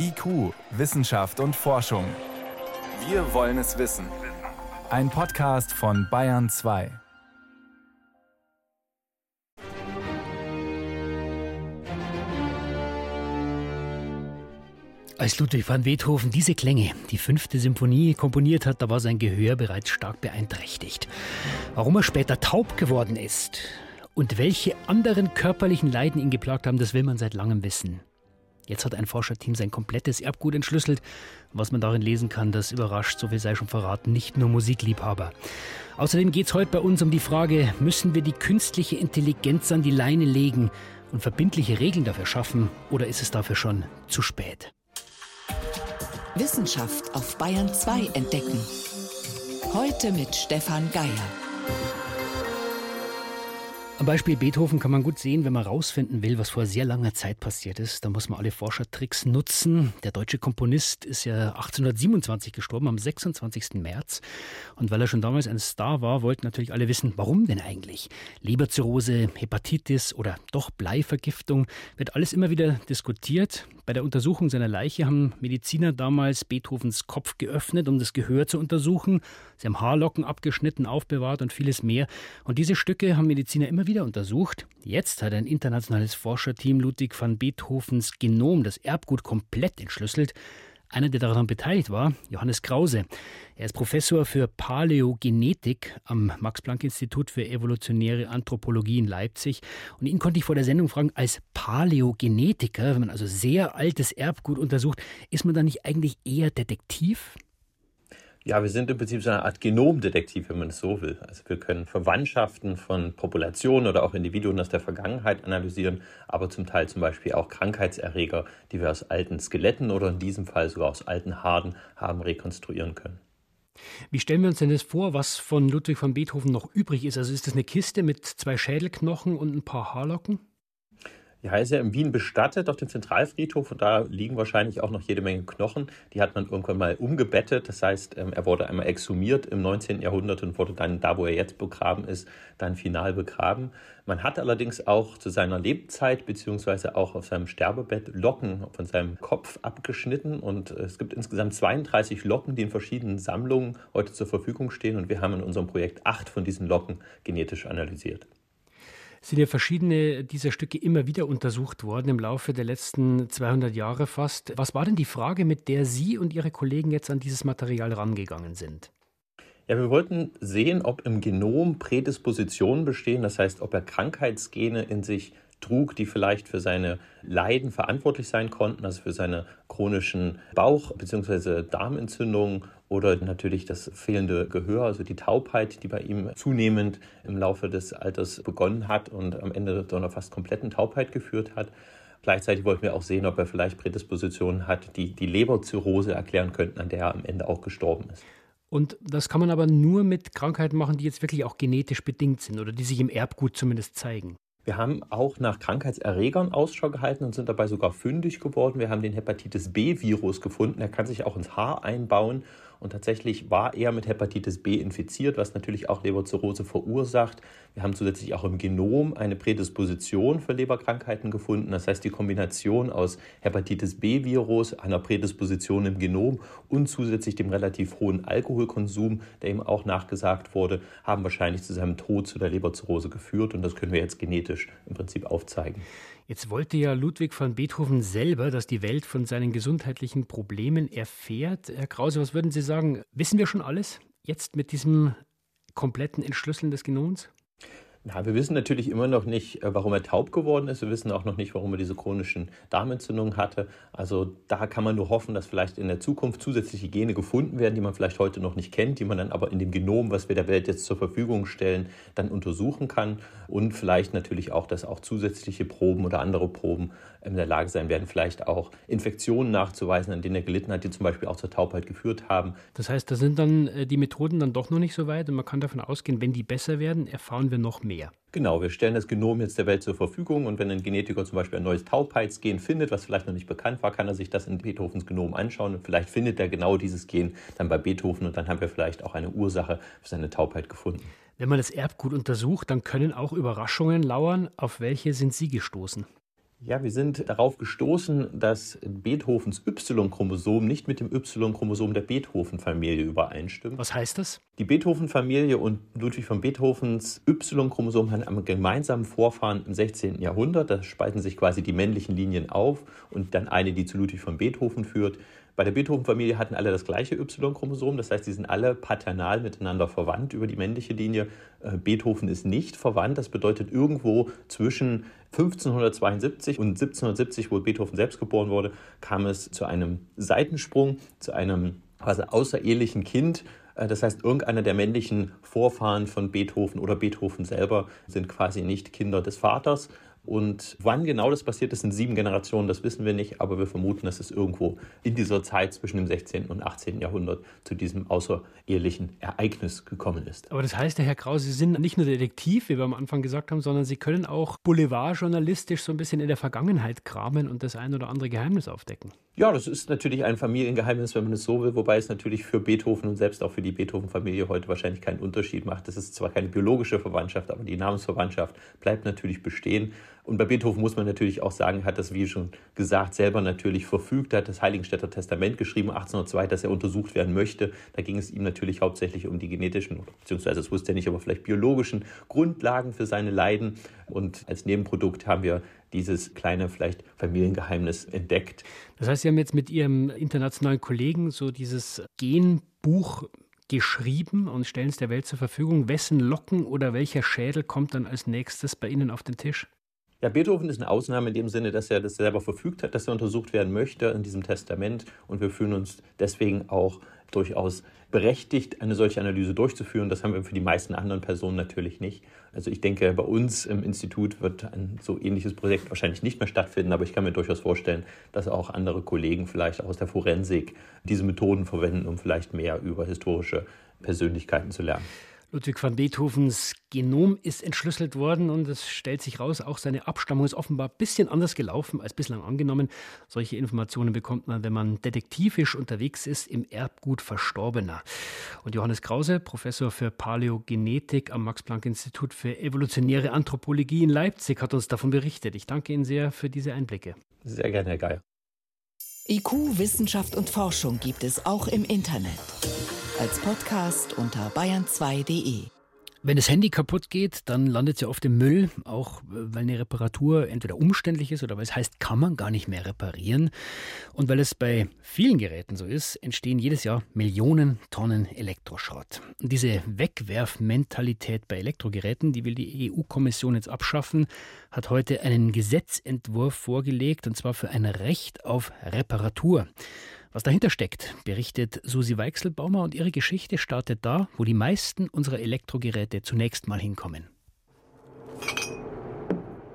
IQ, Wissenschaft und Forschung. Wir wollen es wissen. Ein Podcast von Bayern 2. Als Ludwig van Beethoven diese Klänge, die fünfte Symphonie, komponiert hat, da war sein Gehör bereits stark beeinträchtigt. Warum er später taub geworden ist und welche anderen körperlichen Leiden ihn geplagt haben, das will man seit langem wissen. Jetzt hat ein Forscherteam sein komplettes Erbgut entschlüsselt. Was man darin lesen kann, das überrascht, so viel sei schon verraten, nicht nur Musikliebhaber. Außerdem geht es heute bei uns um die Frage, müssen wir die künstliche Intelligenz an die Leine legen und verbindliche Regeln dafür schaffen oder ist es dafür schon zu spät? Wissenschaft auf Bayern 2 entdecken. Heute mit Stefan Geier. Am Beispiel Beethoven kann man gut sehen, wenn man herausfinden will, was vor sehr langer Zeit passiert ist, dann muss man alle Forschertricks nutzen. Der deutsche Komponist ist ja 1827 gestorben, am 26. März. Und weil er schon damals ein Star war, wollten natürlich alle wissen, warum denn eigentlich? Leberzirrhose, Hepatitis oder doch Bleivergiftung, wird alles immer wieder diskutiert. Bei der Untersuchung seiner Leiche haben Mediziner damals Beethovens Kopf geöffnet, um das Gehör zu untersuchen. Sie haben Haarlocken abgeschnitten, aufbewahrt und vieles mehr. Und diese Stücke haben Mediziner immer wieder untersucht. Jetzt hat ein internationales Forscherteam Ludwig van Beethovens Genom, das Erbgut, komplett entschlüsselt. Einer, der daran beteiligt war, Johannes Krause. Er ist Professor für Paläogenetik am Max-Planck-Institut für evolutionäre Anthropologie in Leipzig. Und ihn konnte ich vor der Sendung fragen, als Paläogenetiker, wenn man also sehr altes Erbgut untersucht, ist man da nicht eigentlich eher Detektiv? Ja, wir sind im Prinzip so eine Art Genomdetektiv, wenn man es so will. Also wir können Verwandtschaften von Populationen oder auch Individuen aus der Vergangenheit analysieren, aber zum Teil zum Beispiel auch Krankheitserreger, die wir aus alten Skeletten oder in diesem Fall sogar aus alten Haaren haben rekonstruieren können. Wie stellen wir uns denn das vor, was von Ludwig van Beethoven noch übrig ist? Also ist das eine Kiste mit zwei Schädelknochen und ein paar Haarlocken? Ja, er ist ja in Wien bestattet auf dem Zentralfriedhof und da liegen wahrscheinlich auch noch jede Menge Knochen. Die hat man irgendwann mal umgebettet. Das heißt, ähm, er wurde einmal exhumiert im 19. Jahrhundert und wurde dann da, wo er jetzt begraben ist, dann final begraben. Man hat allerdings auch zu seiner Lebzeit beziehungsweise auch auf seinem Sterbebett Locken von seinem Kopf abgeschnitten und es gibt insgesamt 32 Locken, die in verschiedenen Sammlungen heute zur Verfügung stehen und wir haben in unserem Projekt acht von diesen Locken genetisch analysiert sind ja verschiedene dieser Stücke immer wieder untersucht worden im Laufe der letzten 200 Jahre fast. Was war denn die Frage, mit der Sie und Ihre Kollegen jetzt an dieses Material rangegangen sind? Ja, wir wollten sehen, ob im Genom Prädispositionen bestehen, das heißt, ob er Krankheitsgene in sich trug, die vielleicht für seine Leiden verantwortlich sein konnten, also für seine chronischen Bauch- bzw. Darmentzündungen oder natürlich das fehlende Gehör, also die Taubheit, die bei ihm zunehmend im Laufe des Alters begonnen hat und am Ende zu einer fast kompletten Taubheit geführt hat. Gleichzeitig wollten wir auch sehen, ob er vielleicht Prädispositionen hat, die die Leberzirrhose erklären könnten, an der er am Ende auch gestorben ist. Und das kann man aber nur mit Krankheiten machen, die jetzt wirklich auch genetisch bedingt sind oder die sich im Erbgut zumindest zeigen. Wir haben auch nach Krankheitserregern Ausschau gehalten und sind dabei sogar fündig geworden. Wir haben den Hepatitis B-Virus gefunden. Er kann sich auch ins Haar einbauen und tatsächlich war er mit Hepatitis B infiziert, was natürlich auch Leberzirrhose verursacht. Wir haben zusätzlich auch im Genom eine Prädisposition für Leberkrankheiten gefunden. Das heißt, die Kombination aus Hepatitis B-Virus, einer Prädisposition im Genom und zusätzlich dem relativ hohen Alkoholkonsum, der ihm auch nachgesagt wurde, haben wahrscheinlich zu seinem Tod zu der Leberzirrhose geführt. Und das können wir jetzt genetisch im Prinzip aufzeigen. Jetzt wollte ja Ludwig van Beethoven selber, dass die Welt von seinen gesundheitlichen Problemen erfährt. Herr Krause, was würden Sie sagen? Wissen wir schon alles jetzt mit diesem kompletten Entschlüsseln des Genoms? Na, wir wissen natürlich immer noch nicht, äh, warum er taub geworden ist. Wir wissen auch noch nicht, warum er diese chronischen Darmentzündungen hatte. Also da kann man nur hoffen, dass vielleicht in der Zukunft zusätzliche Gene gefunden werden, die man vielleicht heute noch nicht kennt, die man dann aber in dem Genom, was wir der Welt jetzt zur Verfügung stellen, dann untersuchen kann. Und vielleicht natürlich auch, dass auch zusätzliche Proben oder andere Proben in der Lage sein werden, vielleicht auch Infektionen nachzuweisen, an denen er gelitten hat, die zum Beispiel auch zur Taubheit geführt haben. Das heißt, da sind dann äh, die Methoden dann doch noch nicht so weit und man kann davon ausgehen, wenn die besser werden, erfahren wir noch mehr. Genau, wir stellen das Genom jetzt der Welt zur Verfügung und wenn ein Genetiker zum Beispiel ein neues Taubheitsgen findet, was vielleicht noch nicht bekannt war, kann er sich das in Beethovens Genom anschauen und vielleicht findet er genau dieses Gen dann bei Beethoven und dann haben wir vielleicht auch eine Ursache für seine Taubheit gefunden. Wenn man das Erbgut untersucht, dann können auch Überraschungen lauern. Auf welche sind Sie gestoßen? Ja, wir sind darauf gestoßen, dass Beethovens Y-Chromosom nicht mit dem Y-Chromosom der Beethoven-Familie übereinstimmt. Was heißt das? Die Beethoven-Familie und Ludwig von Beethovens Y-Chromosom haben einen gemeinsamen Vorfahren im 16. Jahrhundert. Da spalten sich quasi die männlichen Linien auf und dann eine, die zu Ludwig von Beethoven führt. Bei der Beethoven-Familie hatten alle das gleiche Y-Chromosom, das heißt, sie sind alle paternal miteinander verwandt über die männliche Linie. Äh, Beethoven ist nicht verwandt, das bedeutet irgendwo zwischen 1572 und 1770, wo Beethoven selbst geboren wurde, kam es zu einem Seitensprung, zu einem quasi außerehelichen Kind. Äh, das heißt, irgendeiner der männlichen Vorfahren von Beethoven oder Beethoven selber sind quasi nicht Kinder des Vaters, und wann genau das passiert ist in sieben Generationen, das wissen wir nicht, aber wir vermuten, dass es irgendwo in dieser Zeit zwischen dem 16. und 18. Jahrhundert zu diesem außerehelichen Ereignis gekommen ist. Aber das heißt, Herr Krause, Sie sind nicht nur Detektiv, wie wir am Anfang gesagt haben, sondern Sie können auch boulevardjournalistisch so ein bisschen in der Vergangenheit kramen und das ein oder andere Geheimnis aufdecken. Ja, das ist natürlich ein Familiengeheimnis, wenn man es so will, wobei es natürlich für Beethoven und selbst auch für die Beethoven-Familie heute wahrscheinlich keinen Unterschied macht. Das ist zwar keine biologische Verwandtschaft, aber die Namensverwandtschaft bleibt natürlich bestehen. Und bei Beethoven muss man natürlich auch sagen, hat das, wie schon gesagt, selber natürlich verfügt, hat das Heiligenstädter Testament geschrieben, 1802, dass er untersucht werden möchte. Da ging es ihm natürlich hauptsächlich um die genetischen, beziehungsweise das wusste er nicht, aber vielleicht biologischen Grundlagen für seine Leiden. Und als Nebenprodukt haben wir dieses kleine, vielleicht Familiengeheimnis entdeckt. Das heißt, Sie haben jetzt mit Ihrem internationalen Kollegen so dieses Genbuch geschrieben und stellen es der Welt zur Verfügung. Wessen Locken oder welcher Schädel kommt dann als nächstes bei Ihnen auf den Tisch? Ja, Beethoven ist eine Ausnahme in dem Sinne, dass er das selber verfügt hat, dass er untersucht werden möchte in diesem Testament. Und wir fühlen uns deswegen auch durchaus berechtigt, eine solche Analyse durchzuführen. Das haben wir für die meisten anderen Personen natürlich nicht. Also ich denke, bei uns im Institut wird ein so ähnliches Projekt wahrscheinlich nicht mehr stattfinden, aber ich kann mir durchaus vorstellen, dass auch andere Kollegen vielleicht aus der Forensik diese Methoden verwenden, um vielleicht mehr über historische Persönlichkeiten zu lernen. Ludwig van Beethovens Genom ist entschlüsselt worden und es stellt sich raus, auch seine Abstammung ist offenbar ein bisschen anders gelaufen als bislang angenommen. Solche Informationen bekommt man, wenn man detektivisch unterwegs ist im Erbgut Verstorbener. Und Johannes Krause, Professor für Paläogenetik am Max-Planck-Institut für evolutionäre Anthropologie in Leipzig, hat uns davon berichtet. Ich danke Ihnen sehr für diese Einblicke. Sehr gerne, Herr Geier. IQ, Wissenschaft und Forschung gibt es auch im Internet als Podcast unter bayern2.de. Wenn das Handy kaputt geht, dann landet es ja oft im Müll, auch weil eine Reparatur entweder umständlich ist oder weil es heißt, kann man gar nicht mehr reparieren. Und weil es bei vielen Geräten so ist, entstehen jedes Jahr Millionen Tonnen Elektroschrott. Und diese Wegwerfmentalität bei Elektrogeräten, die will die EU-Kommission jetzt abschaffen, hat heute einen Gesetzentwurf vorgelegt, und zwar für ein Recht auf Reparatur. Was dahinter steckt, berichtet Susi Weichselbaumer und ihre Geschichte startet da, wo die meisten unserer Elektrogeräte zunächst mal hinkommen.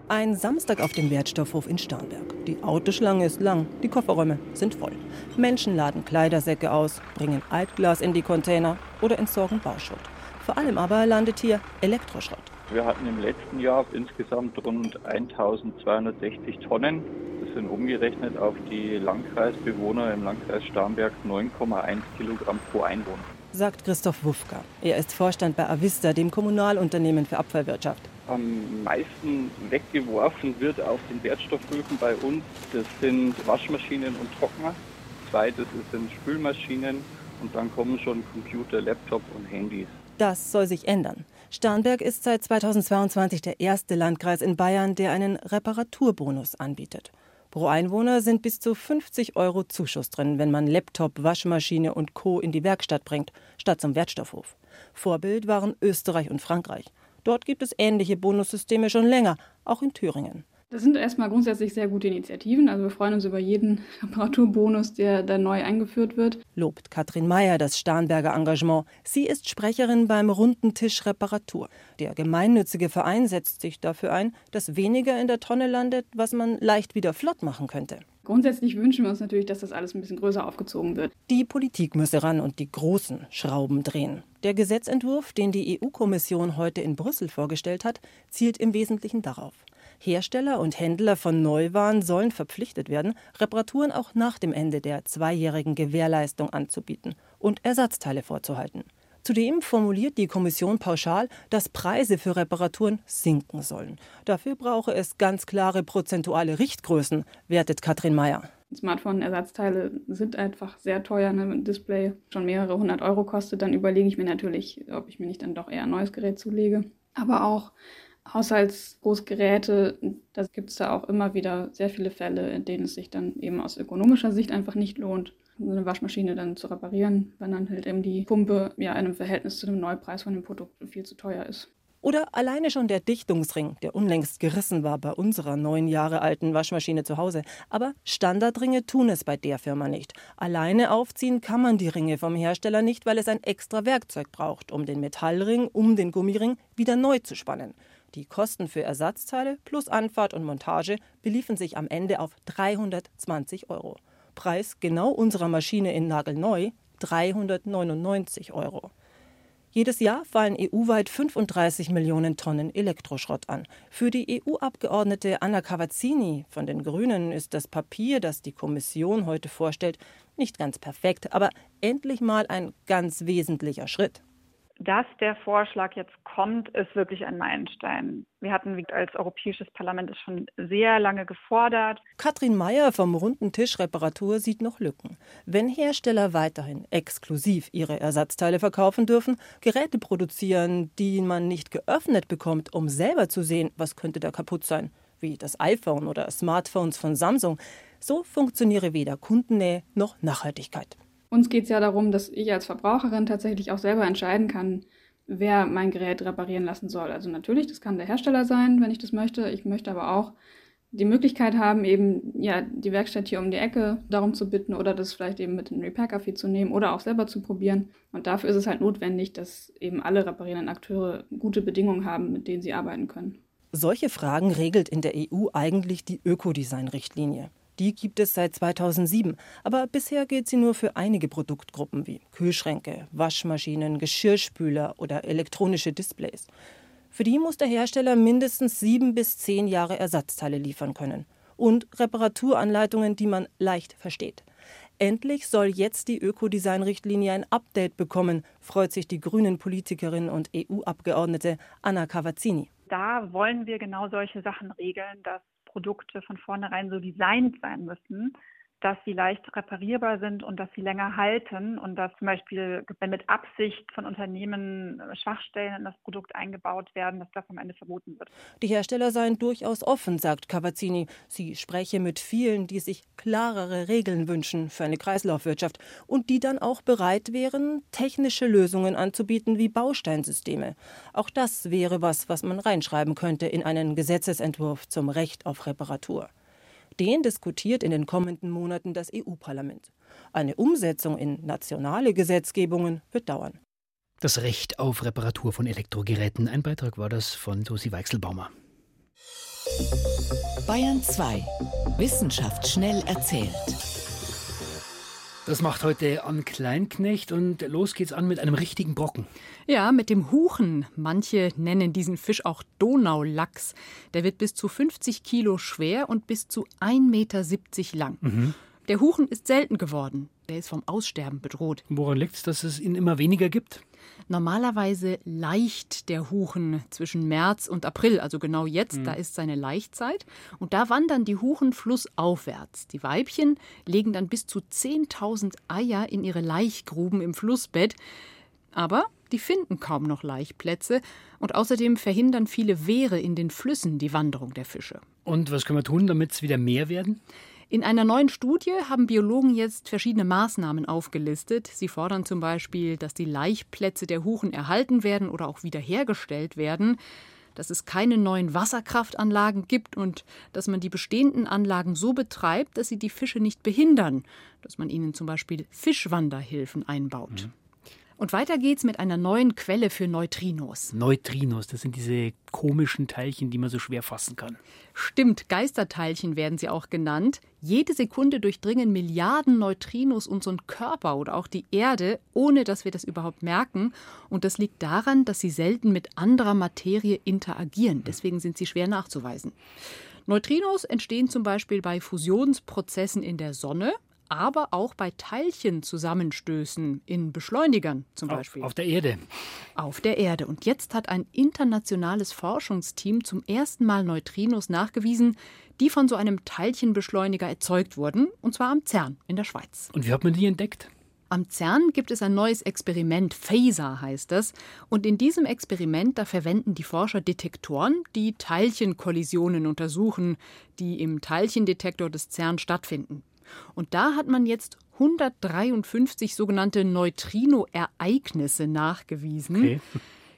Ein Samstag auf dem Wertstoffhof in Starnberg. Die Autoschlange ist lang, die Kofferräume sind voll. Menschen laden Kleidersäcke aus, bringen Altglas in die Container oder entsorgen Bauschutt. Vor allem aber landet hier Elektroschrott. Wir hatten im letzten Jahr insgesamt rund 1260 Tonnen sind umgerechnet auf die Landkreisbewohner im Landkreis Starnberg 9,1 Kilogramm pro Einwohner. Sagt Christoph Wufka. Er ist Vorstand bei Avista, dem Kommunalunternehmen für Abfallwirtschaft. Am meisten weggeworfen wird auf den Wertstoffhöfen bei uns, das sind Waschmaschinen und Trockner. Zweites sind Spülmaschinen und dann kommen schon Computer, Laptop und Handys. Das soll sich ändern. Starnberg ist seit 2022 der erste Landkreis in Bayern, der einen Reparaturbonus anbietet. Pro Einwohner sind bis zu 50 Euro Zuschuss drin, wenn man Laptop, Waschmaschine und Co. in die Werkstatt bringt, statt zum Wertstoffhof. Vorbild waren Österreich und Frankreich. Dort gibt es ähnliche Bonussysteme schon länger, auch in Thüringen. Das sind erstmal grundsätzlich sehr gute Initiativen. Also wir freuen uns über jeden Reparaturbonus, der da neu eingeführt wird. Lobt Katrin Meyer das Starnberger Engagement. Sie ist Sprecherin beim Runden Tisch Reparatur. Der gemeinnützige Verein setzt sich dafür ein, dass weniger in der Tonne landet, was man leicht wieder flott machen könnte. Grundsätzlich wünschen wir uns natürlich, dass das alles ein bisschen größer aufgezogen wird. Die Politik müsse ran und die großen Schrauben drehen. Der Gesetzentwurf, den die EU-Kommission heute in Brüssel vorgestellt hat, zielt im Wesentlichen darauf. Hersteller und Händler von Neuwaren sollen verpflichtet werden, Reparaturen auch nach dem Ende der zweijährigen Gewährleistung anzubieten und Ersatzteile vorzuhalten. Zudem formuliert die Kommission pauschal, dass Preise für Reparaturen sinken sollen. Dafür brauche es ganz klare prozentuale Richtgrößen, wertet Katrin Mayer. Smartphone-Ersatzteile sind einfach sehr teuer. Ne? Ein Display schon mehrere hundert Euro kostet, dann überlege ich mir natürlich, ob ich mir nicht dann doch eher ein neues Gerät zulege. Aber auch Haushaltsgroßgeräte, da gibt es da auch immer wieder sehr viele Fälle, in denen es sich dann eben aus ökonomischer Sicht einfach nicht lohnt, so eine Waschmaschine dann zu reparieren, wenn dann halt eben die Pumpe ja in einem Verhältnis zu dem Neupreis von dem Produkt viel zu teuer ist. Oder alleine schon der Dichtungsring, der unlängst gerissen war bei unserer neun Jahre alten Waschmaschine zu Hause. Aber Standardringe tun es bei der Firma nicht. Alleine aufziehen kann man die Ringe vom Hersteller nicht, weil es ein extra Werkzeug braucht, um den Metallring um den Gummiring wieder neu zu spannen. Die Kosten für Ersatzteile plus Anfahrt und Montage beliefen sich am Ende auf 320 Euro. Preis genau unserer Maschine in nagelneu 399 Euro. Jedes Jahr fallen EU-weit 35 Millionen Tonnen Elektroschrott an. Für die EU-Abgeordnete Anna Cavazzini von den Grünen ist das Papier, das die Kommission heute vorstellt, nicht ganz perfekt, aber endlich mal ein ganz wesentlicher Schritt dass der Vorschlag jetzt kommt, ist wirklich ein Meilenstein. Wir hatten als Europäisches Parlament es schon sehr lange gefordert. Katrin Mayer vom Runden Tisch Reparatur sieht noch Lücken. Wenn Hersteller weiterhin exklusiv ihre Ersatzteile verkaufen dürfen, Geräte produzieren, die man nicht geöffnet bekommt, um selber zu sehen, was könnte da kaputt sein, wie das iPhone oder Smartphones von Samsung, so funktioniere weder Kundennähe noch Nachhaltigkeit. Uns geht es ja darum, dass ich als Verbraucherin tatsächlich auch selber entscheiden kann, wer mein Gerät reparieren lassen soll. Also natürlich, das kann der Hersteller sein, wenn ich das möchte. Ich möchte aber auch die Möglichkeit haben, eben ja die Werkstatt hier um die Ecke darum zu bitten oder das vielleicht eben mit einem Repair-Café zu nehmen oder auch selber zu probieren. Und dafür ist es halt notwendig, dass eben alle reparierenden Akteure gute Bedingungen haben, mit denen sie arbeiten können. Solche Fragen regelt in der EU eigentlich die Ökodesign-Richtlinie. Die gibt es seit 2007, aber bisher gilt sie nur für einige Produktgruppen wie Kühlschränke, Waschmaschinen, Geschirrspüler oder elektronische Displays. Für die muss der Hersteller mindestens sieben bis zehn Jahre Ersatzteile liefern können und Reparaturanleitungen, die man leicht versteht. Endlich soll jetzt die Ökodesign-Richtlinie ein Update bekommen, freut sich die grünen Politikerin und EU-Abgeordnete Anna Cavazzini. Da wollen wir genau solche Sachen regeln, dass Produkte von vornherein so designt sein müssen, dass sie leicht reparierbar sind und dass sie länger halten und dass zum Beispiel, wenn mit Absicht von Unternehmen Schwachstellen in das Produkt eingebaut werden, dass das am Ende verboten wird. Die Hersteller seien durchaus offen, sagt Cavazzini. Sie spreche mit vielen, die sich klarere Regeln wünschen für eine Kreislaufwirtschaft und die dann auch bereit wären, technische Lösungen anzubieten wie Bausteinsysteme. Auch das wäre was, was man reinschreiben könnte in einen Gesetzesentwurf zum Recht auf Reparatur. Den diskutiert in den kommenden Monaten das EU-Parlament. Eine Umsetzung in nationale Gesetzgebungen wird dauern. Das Recht auf Reparatur von Elektrogeräten. Ein Beitrag war das von Susi Weichselbaumer. Bayern 2. Wissenschaft schnell erzählt. Das macht heute an Kleinknecht und los geht's an mit einem richtigen Brocken. Ja, mit dem Huchen. Manche nennen diesen Fisch auch Donaulachs. Der wird bis zu 50 Kilo schwer und bis zu 1,70 Meter lang. Mhm. Der Huchen ist selten geworden. Der ist vom Aussterben bedroht. Woran liegt es, dass es ihn immer weniger gibt? Normalerweise leicht der Huchen zwischen März und April, also genau jetzt, mhm. da ist seine Laichzeit. Und da wandern die Huchen flussaufwärts. Die Weibchen legen dann bis zu 10.000 Eier in ihre Laichgruben im Flussbett. Aber die finden kaum noch Laichplätze und außerdem verhindern viele Wehre in den Flüssen die Wanderung der Fische. Und was können wir tun, damit es wieder mehr werden? In einer neuen Studie haben Biologen jetzt verschiedene Maßnahmen aufgelistet. Sie fordern zum Beispiel, dass die Laichplätze der Huchen erhalten werden oder auch wiederhergestellt werden, dass es keine neuen Wasserkraftanlagen gibt und dass man die bestehenden Anlagen so betreibt, dass sie die Fische nicht behindern, dass man ihnen zum Beispiel Fischwanderhilfen einbaut. Mhm. Und weiter geht's mit einer neuen Quelle für Neutrinos. Neutrinos, das sind diese komischen Teilchen, die man so schwer fassen kann. Stimmt, Geisterteilchen werden sie auch genannt. Jede Sekunde durchdringen Milliarden Neutrinos unseren Körper oder auch die Erde, ohne dass wir das überhaupt merken. Und das liegt daran, dass sie selten mit anderer Materie interagieren. Deswegen sind sie schwer nachzuweisen. Neutrinos entstehen zum Beispiel bei Fusionsprozessen in der Sonne, aber auch bei Teilchenzusammenstößen in Beschleunigern zum Beispiel. Auf, auf der Erde. Auf der Erde. Und jetzt hat ein internationales Forschungsteam zum ersten Mal Neutrinos nachgewiesen, die von so einem Teilchenbeschleuniger erzeugt wurden, und zwar am CERN in der Schweiz. Und wie hat man die entdeckt? Am CERN gibt es ein neues Experiment, PHASER heißt das. Und in diesem Experiment, da verwenden die Forscher Detektoren, die Teilchenkollisionen untersuchen, die im Teilchendetektor des CERN stattfinden. Und da hat man jetzt 153 sogenannte Neutrino-Ereignisse nachgewiesen. Okay.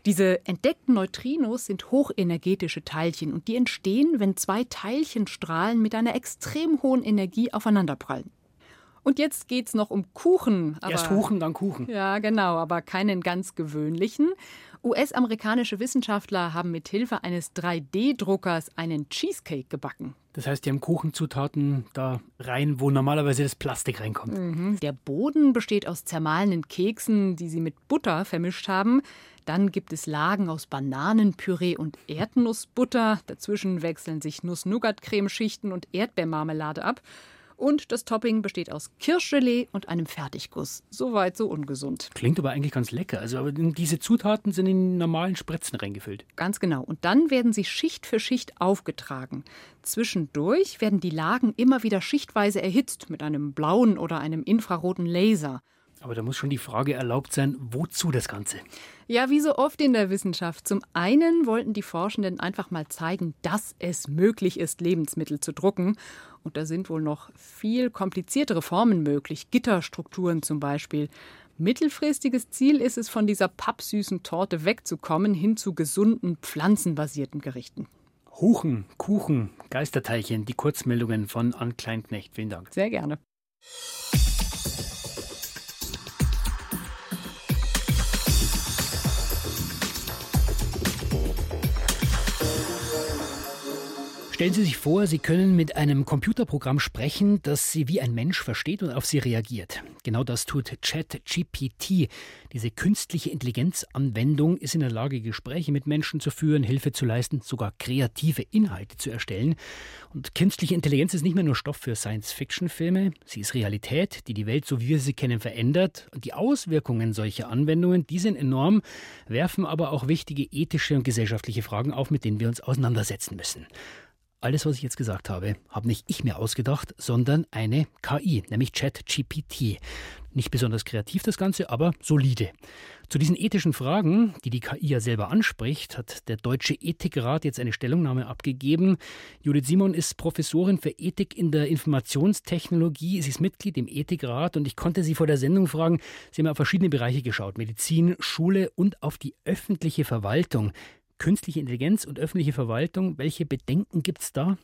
Diese entdeckten Neutrinos sind hochenergetische Teilchen und die entstehen, wenn zwei Teilchenstrahlen mit einer extrem hohen Energie aufeinanderprallen. Und jetzt geht es noch um Kuchen. Aber, Erst Kuchen, dann Kuchen. Ja, genau, aber keinen ganz gewöhnlichen. US-amerikanische Wissenschaftler haben mit Hilfe eines 3D-Druckers einen Cheesecake gebacken. Das heißt, die haben Kuchenzutaten da rein, wo normalerweise das Plastik reinkommt. Mhm. Der Boden besteht aus zermahlenen Keksen, die sie mit Butter vermischt haben. Dann gibt es Lagen aus Bananenpüree und Erdnussbutter. Dazwischen wechseln sich Nuss-Nougat-Cremeschichten und Erdbeermarmelade ab. Und das Topping besteht aus Kirschgelee und einem Fertigguss. Soweit so ungesund. Klingt aber eigentlich ganz lecker. Also diese Zutaten sind in normalen Spritzen reingefüllt. Ganz genau. Und dann werden sie Schicht für Schicht aufgetragen. Zwischendurch werden die Lagen immer wieder schichtweise erhitzt mit einem blauen oder einem infraroten Laser. Aber da muss schon die Frage erlaubt sein, wozu das Ganze? Ja, wie so oft in der Wissenschaft. Zum einen wollten die Forschenden einfach mal zeigen, dass es möglich ist, Lebensmittel zu drucken. Und da sind wohl noch viel kompliziertere Formen möglich, Gitterstrukturen zum Beispiel. Mittelfristiges Ziel ist es, von dieser pappsüßen Torte wegzukommen, hin zu gesunden, pflanzenbasierten Gerichten. Huchen, Kuchen, Geisterteilchen, die Kurzmeldungen von Ann Kleinknecht. Vielen Dank. Sehr gerne. Stellen Sie sich vor, Sie können mit einem Computerprogramm sprechen, das Sie wie ein Mensch versteht und auf Sie reagiert. Genau das tut ChatGPT. Diese künstliche Intelligenzanwendung ist in der Lage, Gespräche mit Menschen zu führen, Hilfe zu leisten, sogar kreative Inhalte zu erstellen. Und künstliche Intelligenz ist nicht mehr nur Stoff für Science-Fiction-Filme, sie ist Realität, die die Welt, so wie wir sie kennen, verändert. Und die Auswirkungen solcher Anwendungen, die sind enorm, werfen aber auch wichtige ethische und gesellschaftliche Fragen auf, mit denen wir uns auseinandersetzen müssen. Alles, was ich jetzt gesagt habe, habe nicht ich mir ausgedacht, sondern eine KI, nämlich ChatGPT. Nicht besonders kreativ das Ganze, aber solide. Zu diesen ethischen Fragen, die die KI ja selber anspricht, hat der Deutsche Ethikrat jetzt eine Stellungnahme abgegeben. Judith Simon ist Professorin für Ethik in der Informationstechnologie. Sie ist Mitglied im Ethikrat und ich konnte Sie vor der Sendung fragen, Sie haben auf verschiedene Bereiche geschaut, Medizin, Schule und auf die öffentliche Verwaltung künstliche Intelligenz und öffentliche Verwaltung. Welche Bedenken gibt es da?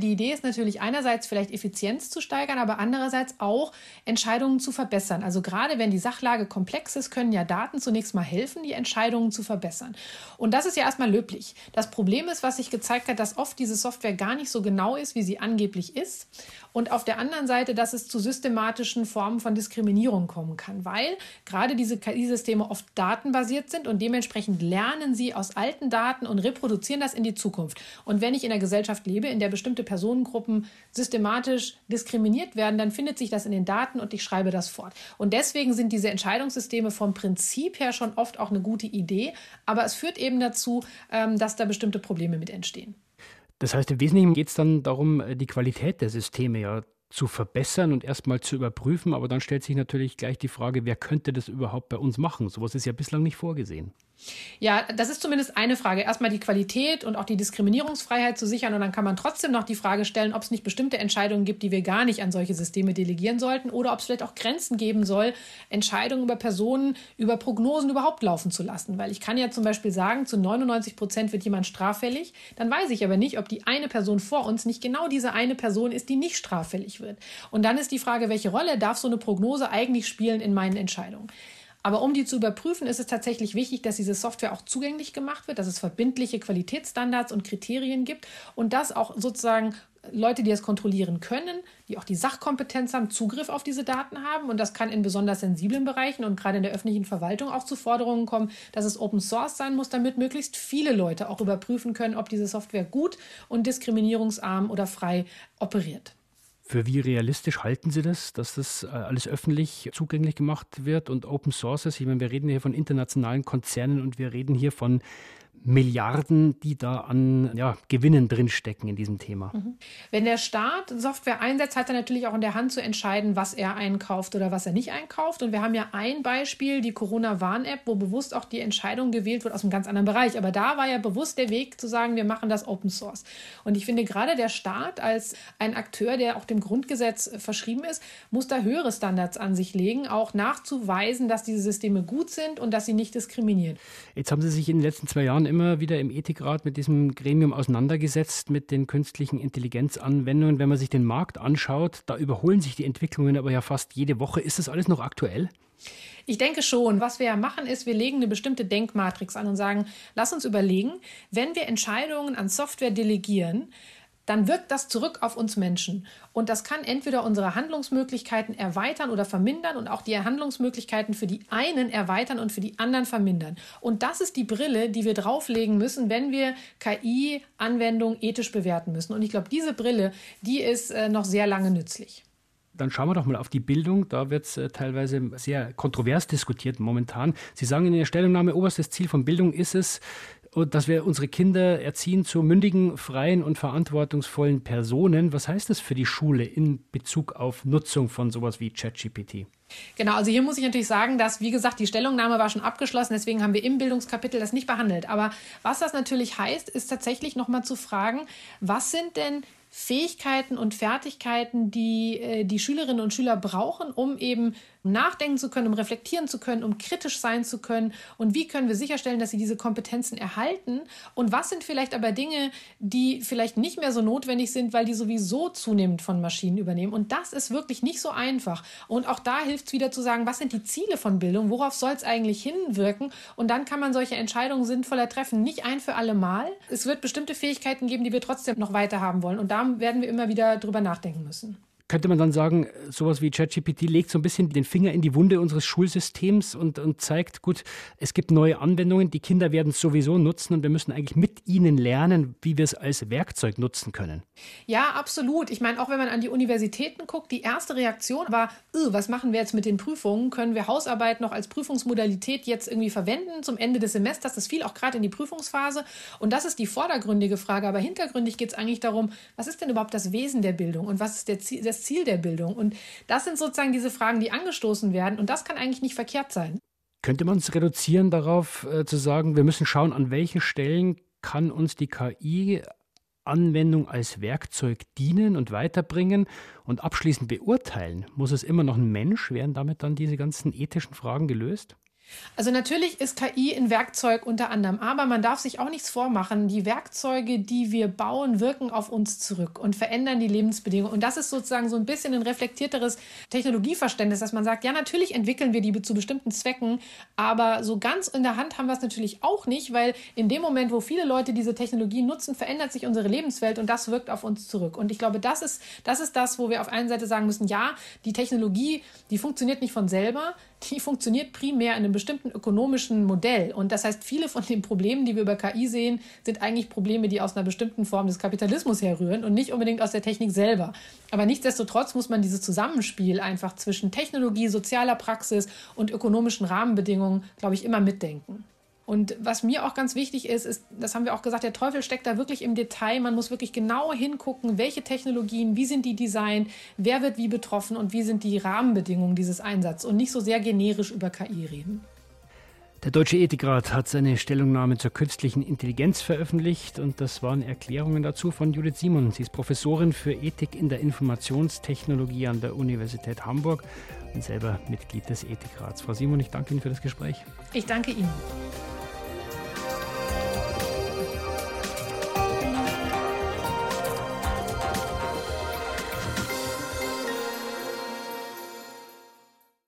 Die Idee ist natürlich einerseits vielleicht Effizienz zu steigern, aber andererseits auch Entscheidungen zu verbessern. Also gerade wenn die Sachlage komplex ist, können ja Daten zunächst mal helfen, die Entscheidungen zu verbessern. Und das ist ja erstmal löblich. Das Problem ist, was sich gezeigt hat, dass oft diese Software gar nicht so genau ist, wie sie angeblich ist. Und auf der anderen Seite, dass es zu systematischen Formen von Diskriminierung kommen kann, weil gerade diese KI-Systeme oft datenbasiert sind und dementsprechend lernen sie aus alten Daten und reproduzieren das in die Zukunft. Und wenn ich in einer Gesellschaft lebe, in der bestimmte Personengruppen systematisch diskriminiert werden, dann findet sich das in den Daten und ich schreibe das fort. Und deswegen sind diese Entscheidungssysteme vom Prinzip her schon oft auch eine gute Idee, aber es führt eben dazu, ähm, dass da bestimmte Probleme mit entstehen. Das heißt, im Wesentlichen geht es dann darum, äh, die Qualität der Systeme ja zu verbessern und erstmal zu überprüfen. Aber dann stellt sich natürlich gleich die Frage, wer könnte das überhaupt bei uns machen? Sowas ist ja bislang nicht vorgesehen. Ja, das ist zumindest eine Frage. Erstmal die Qualität und auch die Diskriminierungsfreiheit zu sichern. Und dann kann man trotzdem noch die Frage stellen, ob es nicht bestimmte Entscheidungen gibt, die wir gar nicht an solche Systeme delegieren sollten oder ob es vielleicht auch Grenzen geben soll, Entscheidungen über Personen, über Prognosen überhaupt laufen zu lassen. Weil ich kann ja zum Beispiel sagen, zu 99 Prozent wird jemand straffällig. Dann weiß ich aber nicht, ob die eine Person vor uns nicht genau diese eine Person ist, die nicht straffällig wird. Und dann ist die Frage, welche Rolle darf so eine Prognose eigentlich spielen in meinen Entscheidungen? Aber um die zu überprüfen, ist es tatsächlich wichtig, dass diese Software auch zugänglich gemacht wird, dass es verbindliche Qualitätsstandards und Kriterien gibt und dass auch sozusagen Leute, die es kontrollieren können, die auch die Sachkompetenz haben, Zugriff auf diese Daten haben. Und das kann in besonders sensiblen Bereichen und gerade in der öffentlichen Verwaltung auch zu Forderungen kommen, dass es Open Source sein muss, damit möglichst viele Leute auch überprüfen können, ob diese Software gut und diskriminierungsarm oder frei operiert. Für wie realistisch halten Sie das, dass das äh, alles öffentlich zugänglich gemacht wird und Open Sources? Ich meine, wir reden hier von internationalen Konzernen und wir reden hier von Milliarden, die da an ja, Gewinnen drinstecken in diesem Thema. Mhm. Wenn der Staat Software einsetzt, hat er natürlich auch in der Hand zu entscheiden, was er einkauft oder was er nicht einkauft. Und wir haben ja ein Beispiel, die Corona-Warn-App, wo bewusst auch die Entscheidung gewählt wird aus einem ganz anderen Bereich. Aber da war ja bewusst der Weg zu sagen, wir machen das Open Source. Und ich finde gerade der Staat als ein Akteur, der auch dem Grundgesetz verschrieben ist, muss da höhere Standards an sich legen, auch nachzuweisen, dass diese Systeme gut sind und dass sie nicht diskriminieren. Jetzt haben Sie sich in den letzten zwei Jahren immer wieder im Ethikrat mit diesem Gremium auseinandergesetzt, mit den künstlichen Intelligenzanwendungen. Wenn man sich den Markt anschaut, da überholen sich die Entwicklungen aber ja fast jede Woche. Ist das alles noch aktuell? Ich denke schon. Was wir ja machen, ist, wir legen eine bestimmte Denkmatrix an und sagen, lass uns überlegen, wenn wir Entscheidungen an Software delegieren, dann wirkt das zurück auf uns Menschen. Und das kann entweder unsere Handlungsmöglichkeiten erweitern oder vermindern und auch die Handlungsmöglichkeiten für die einen erweitern und für die anderen vermindern. Und das ist die Brille, die wir drauflegen müssen, wenn wir KI-Anwendungen ethisch bewerten müssen. Und ich glaube, diese Brille, die ist äh, noch sehr lange nützlich. Dann schauen wir doch mal auf die Bildung. Da wird es äh, teilweise sehr kontrovers diskutiert momentan. Sie sagen in Ihrer Stellungnahme, oberstes Ziel von Bildung ist es, dass wir unsere Kinder erziehen zu mündigen, freien und verantwortungsvollen Personen. Was heißt das für die Schule in Bezug auf Nutzung von sowas wie ChatGPT? Genau, also hier muss ich natürlich sagen, dass, wie gesagt, die Stellungnahme war schon abgeschlossen, deswegen haben wir im Bildungskapitel das nicht behandelt. Aber was das natürlich heißt, ist tatsächlich nochmal zu fragen, was sind denn Fähigkeiten und Fertigkeiten, die äh, die Schülerinnen und Schüler brauchen, um eben nachdenken zu können, um reflektieren zu können, um kritisch sein zu können. Und wie können wir sicherstellen, dass sie diese Kompetenzen erhalten? Und was sind vielleicht aber Dinge, die vielleicht nicht mehr so notwendig sind, weil die sowieso zunehmend von Maschinen übernehmen? Und das ist wirklich nicht so einfach. Und auch da hilft es wieder zu sagen, was sind die Ziele von Bildung? Worauf soll es eigentlich hinwirken? Und dann kann man solche Entscheidungen sinnvoller treffen. Nicht ein für alle Mal. Es wird bestimmte Fähigkeiten geben, die wir trotzdem noch weiter haben wollen. Und da werden wir immer wieder drüber nachdenken müssen könnte man dann sagen, sowas wie ChatGPT legt so ein bisschen den Finger in die Wunde unseres Schulsystems und, und zeigt, gut, es gibt neue Anwendungen, die Kinder werden es sowieso nutzen und wir müssen eigentlich mit ihnen lernen, wie wir es als Werkzeug nutzen können. Ja, absolut. Ich meine, auch wenn man an die Universitäten guckt, die erste Reaktion war, was machen wir jetzt mit den Prüfungen? Können wir Hausarbeit noch als Prüfungsmodalität jetzt irgendwie verwenden zum Ende des Semesters? Das fiel auch gerade in die Prüfungsphase. Und das ist die vordergründige Frage. Aber hintergründig geht es eigentlich darum, was ist denn überhaupt das Wesen der Bildung und was ist der Ziel, das Ziel der Bildung? Und das sind sozusagen diese Fragen, die angestoßen werden. Und das kann eigentlich nicht verkehrt sein. Könnte man es reduzieren darauf äh, zu sagen, wir müssen schauen, an welchen Stellen kann uns die KI Anwendung als Werkzeug dienen und weiterbringen und abschließend beurteilen? Muss es immer noch ein Mensch? Werden damit dann diese ganzen ethischen Fragen gelöst? Also natürlich ist KI ein Werkzeug unter anderem, aber man darf sich auch nichts vormachen. Die Werkzeuge, die wir bauen, wirken auf uns zurück und verändern die Lebensbedingungen. Und das ist sozusagen so ein bisschen ein reflektierteres Technologieverständnis, dass man sagt, ja, natürlich entwickeln wir die zu bestimmten Zwecken, aber so ganz in der Hand haben wir es natürlich auch nicht, weil in dem Moment, wo viele Leute diese Technologie nutzen, verändert sich unsere Lebenswelt und das wirkt auf uns zurück. Und ich glaube, das ist, das ist das, wo wir auf einer Seite sagen müssen, ja, die Technologie, die funktioniert nicht von selber, die funktioniert primär in einem bestimmten ökonomischen Modell. Und das heißt, viele von den Problemen, die wir über KI sehen, sind eigentlich Probleme, die aus einer bestimmten Form des Kapitalismus herrühren und nicht unbedingt aus der Technik selber. Aber nichtsdestotrotz muss man dieses Zusammenspiel einfach zwischen Technologie, sozialer Praxis und ökonomischen Rahmenbedingungen, glaube ich, immer mitdenken. Und was mir auch ganz wichtig ist, ist, das haben wir auch gesagt, der Teufel steckt da wirklich im Detail. Man muss wirklich genau hingucken, welche Technologien, wie sind die designt, wer wird wie betroffen und wie sind die Rahmenbedingungen dieses Einsatzes und nicht so sehr generisch über KI reden. Der Deutsche Ethikrat hat seine Stellungnahme zur künstlichen Intelligenz veröffentlicht und das waren Erklärungen dazu von Judith Simon. Sie ist Professorin für Ethik in der Informationstechnologie an der Universität Hamburg und selber Mitglied des Ethikrats. Frau Simon, ich danke Ihnen für das Gespräch. Ich danke Ihnen.